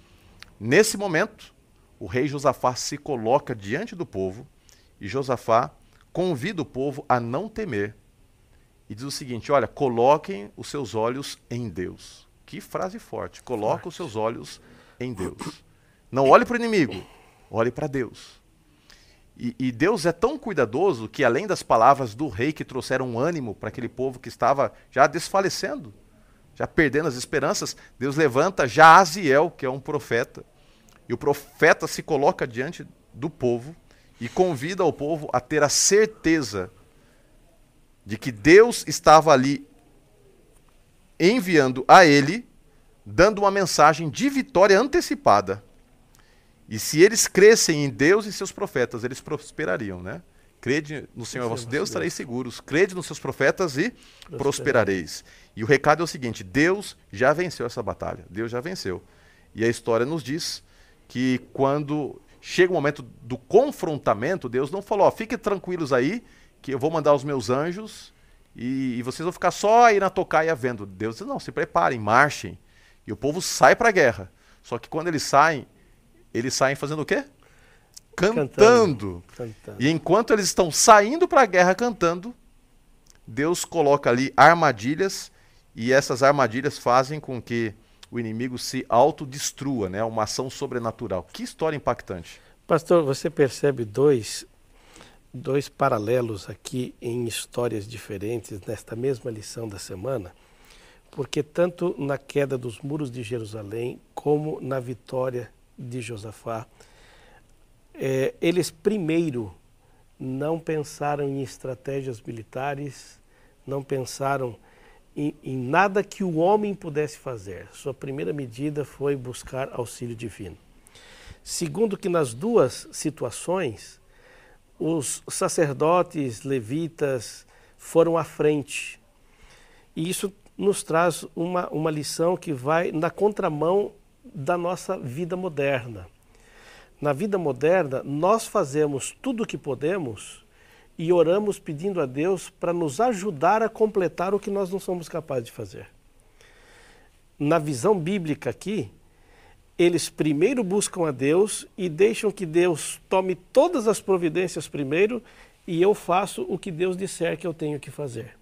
nesse momento, o rei Josafá se coloca diante do povo, e Josafá convida o povo a não temer. E diz o seguinte: olha, coloquem os seus olhos em Deus. Que frase forte. Coloque os seus olhos em Deus. Não olhe para o inimigo, olhe para Deus. E, e, Deus é tão cuidadoso que, além das palavras do rei que trouxeram ânimo para aquele povo que estava já desfalecendo, já perdendo as esperanças, Deus levanta Jaziel, que é um profeta. E o profeta se coloca diante do povo e convida o povo a ter a certeza de que Deus estava ali enviando a ele, dando uma mensagem de vitória antecipada. E se eles crescem em Deus e seus profetas, eles prosperariam, né? Crede no Senhor vosso Deus, estareis seguros. Crede nos seus profetas e prosperareis. E o recado é o seguinte: Deus já venceu essa batalha. Deus já venceu. E a história nos diz que quando chega o momento do confrontamento, Deus não falou, ó, fiquem tranquilos aí, que eu vou mandar os meus anjos e, e vocês vão ficar só aí na tocaia vendo. Deus diz, não, se preparem, marchem. E o povo sai para a guerra. Só que quando eles saem, eles saem fazendo o quê? Cantando. cantando. E enquanto eles estão saindo para a guerra cantando, Deus coloca ali armadilhas e essas armadilhas fazem com que o inimigo se autodestrua, né? uma ação sobrenatural. Que história impactante. Pastor, você percebe dois, dois paralelos aqui em histórias diferentes nesta mesma lição da semana? Porque tanto na queda dos muros de Jerusalém como na vitória de Josafá, é, eles primeiro não pensaram em estratégias militares, não pensaram em, em nada que o homem pudesse fazer. Sua primeira medida foi buscar auxílio divino. Segundo, que nas duas situações, os sacerdotes levitas foram à frente. E isso nos traz uma, uma lição que vai na contramão da nossa vida moderna. Na vida moderna, nós fazemos tudo o que podemos e oramos pedindo a Deus para nos ajudar a completar o que nós não somos capazes de fazer. Na visão bíblica aqui, eles primeiro buscam a Deus e deixam que Deus tome todas as providências primeiro e eu faço o que Deus disser que eu tenho que fazer.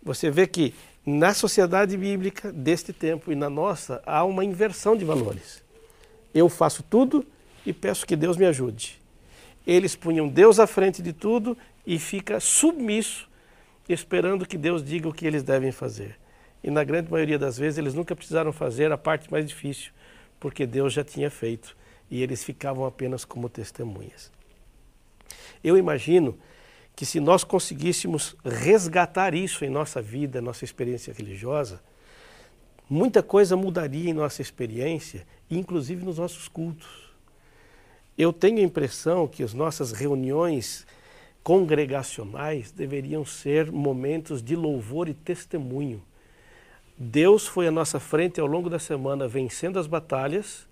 Você vê que na sociedade bíblica deste tempo e na nossa há uma inversão de valores. Eu faço tudo e peço que Deus me ajude eles punham Deus à frente de tudo e fica submisso esperando que Deus diga o que eles devem fazer. E na grande maioria das vezes eles nunca precisaram fazer a parte mais difícil, porque Deus já tinha feito e eles ficavam apenas como testemunhas. Eu imagino que se nós conseguíssemos resgatar isso em nossa vida, nossa experiência religiosa, muita coisa mudaria em nossa experiência, inclusive nos nossos cultos. Eu tenho a impressão que as nossas reuniões congregacionais deveriam ser momentos de louvor e testemunho. Deus foi à nossa frente ao longo da semana vencendo as batalhas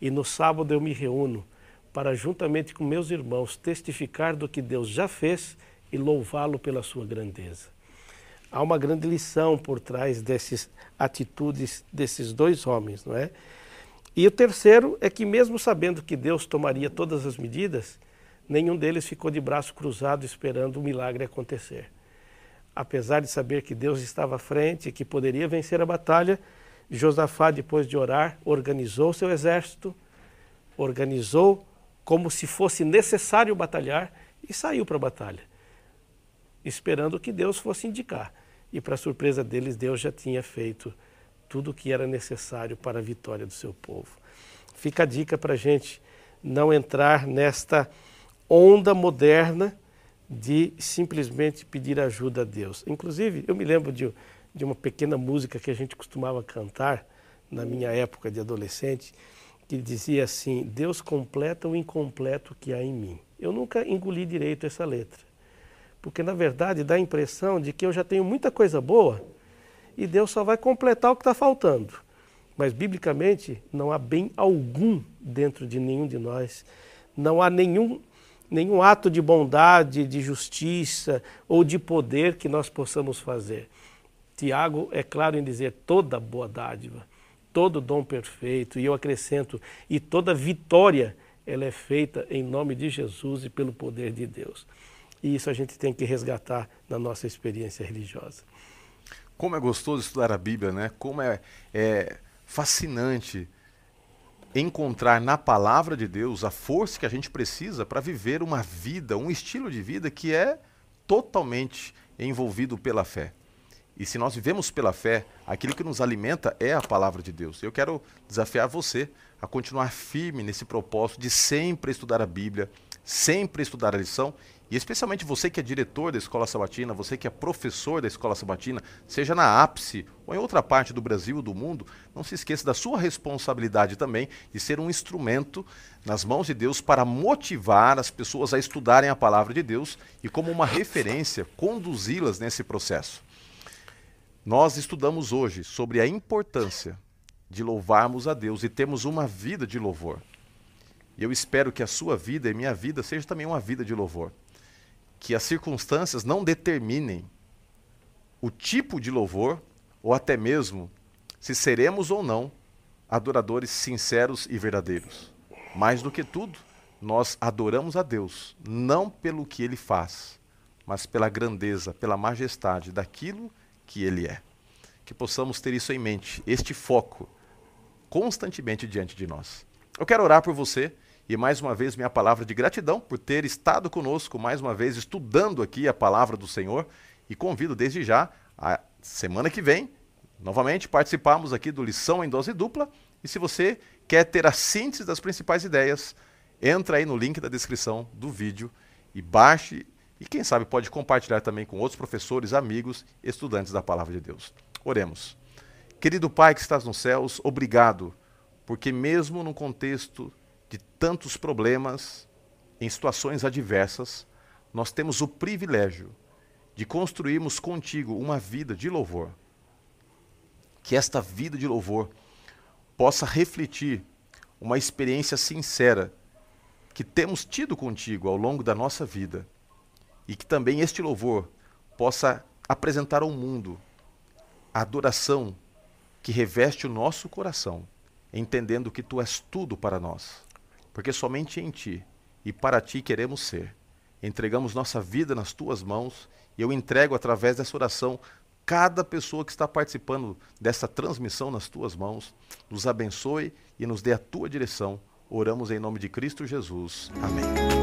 e no sábado eu me reúno para, juntamente com meus irmãos, testificar do que Deus já fez e louvá-lo pela sua grandeza. Há uma grande lição por trás dessas atitudes desses dois homens, não é? E o terceiro é que, mesmo sabendo que Deus tomaria todas as medidas, nenhum deles ficou de braço cruzado esperando o milagre acontecer. Apesar de saber que Deus estava à frente e que poderia vencer a batalha, Josafá, depois de orar, organizou seu exército, organizou como se fosse necessário batalhar e saiu para a batalha, esperando que Deus fosse indicar. E, para surpresa deles, Deus já tinha feito tudo o que era necessário para a vitória do seu povo. Fica a dica para a gente não entrar nesta onda moderna de simplesmente pedir ajuda a Deus. Inclusive, eu me lembro de, de uma pequena música que a gente costumava cantar na minha época de adolescente, que dizia assim: Deus completa o incompleto que há em mim. Eu nunca engoli direito essa letra, porque na verdade dá a impressão de que eu já tenho muita coisa boa e Deus só vai completar o que está faltando. Mas, biblicamente, não há bem algum dentro de nenhum de nós. Não há nenhum, nenhum ato de bondade, de justiça ou de poder que nós possamos fazer. Tiago é claro em dizer toda boa dádiva, todo dom perfeito, e eu acrescento, e toda vitória, ela é feita em nome de Jesus e pelo poder de Deus. E isso a gente tem que resgatar na nossa experiência religiosa. Como é gostoso estudar a Bíblia, né? Como é, é fascinante encontrar na palavra de Deus a força que a gente precisa para viver uma vida, um estilo de vida que é totalmente envolvido pela fé. E se nós vivemos pela fé, aquilo que nos alimenta é a palavra de Deus. Eu quero desafiar você a continuar firme nesse propósito de sempre estudar a Bíblia, sempre estudar a lição e especialmente você que é diretor da escola sabatina, você que é professor da escola sabatina, seja na ápice ou em outra parte do Brasil ou do mundo, não se esqueça da sua responsabilidade também de ser um instrumento nas mãos de Deus para motivar as pessoas a estudarem a palavra de Deus e, como uma referência, conduzi-las nesse processo. Nós estudamos hoje sobre a importância de louvarmos a Deus e termos uma vida de louvor. E eu espero que a sua vida e minha vida seja também uma vida de louvor que as circunstâncias não determinem o tipo de louvor ou até mesmo se seremos ou não adoradores sinceros e verdadeiros. Mais do que tudo, nós adoramos a Deus não pelo que ele faz, mas pela grandeza, pela majestade daquilo que ele é. Que possamos ter isso em mente, este foco constantemente diante de nós. Eu quero orar por você e mais uma vez, minha palavra de gratidão por ter estado conosco, mais uma vez, estudando aqui a palavra do Senhor. E convido desde já, a semana que vem, novamente, participarmos aqui do Lição em Dose Dupla. E se você quer ter a síntese das principais ideias, entra aí no link da descrição do vídeo e baixe. E quem sabe pode compartilhar também com outros professores, amigos, estudantes da palavra de Deus. Oremos. Querido Pai que estás nos céus, obrigado, porque mesmo no contexto de tantos problemas, em situações adversas, nós temos o privilégio de construirmos contigo uma vida de louvor. Que esta vida de louvor possa refletir uma experiência sincera que temos tido contigo ao longo da nossa vida e que também este louvor possa apresentar ao mundo a adoração que reveste o nosso coração, entendendo que tu és tudo para nós porque somente em Ti e para Ti queremos ser. Entregamos nossa vida nas Tuas mãos e eu entrego através dessa oração cada pessoa que está participando dessa transmissão nas Tuas mãos. Nos abençoe e nos dê a Tua direção. Oramos em nome de Cristo Jesus. Amém.